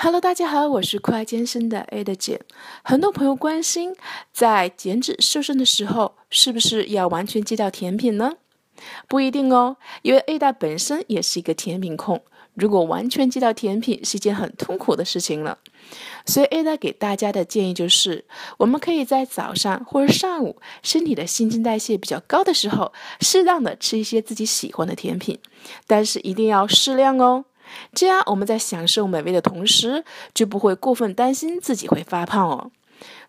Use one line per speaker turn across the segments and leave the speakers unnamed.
Hello，大家好，我是酷爱健身的 Ada 姐。很多朋友关心，在减脂瘦身的时候，是不是要完全戒掉甜品呢？不一定哦，因为 Ada 本身也是一个甜品控。如果完全戒掉甜品是一件很痛苦的事情了。所以 Ada 给大家的建议就是，我们可以在早上或者上午，身体的新陈代谢比较高的时候，适当的吃一些自己喜欢的甜品，但是一定要适量哦。这样我们在享受美味的同时，就不会过分担心自己会发胖哦。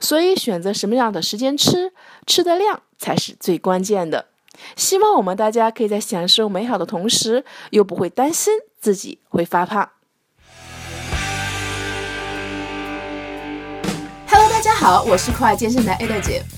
所以选择什么样的时间吃，吃的量才是最关键的。希望我们大家可以在享受美好的同时，又不会担心自己会发胖。Hello，大家好，我是酷爱健身的 Ada 姐。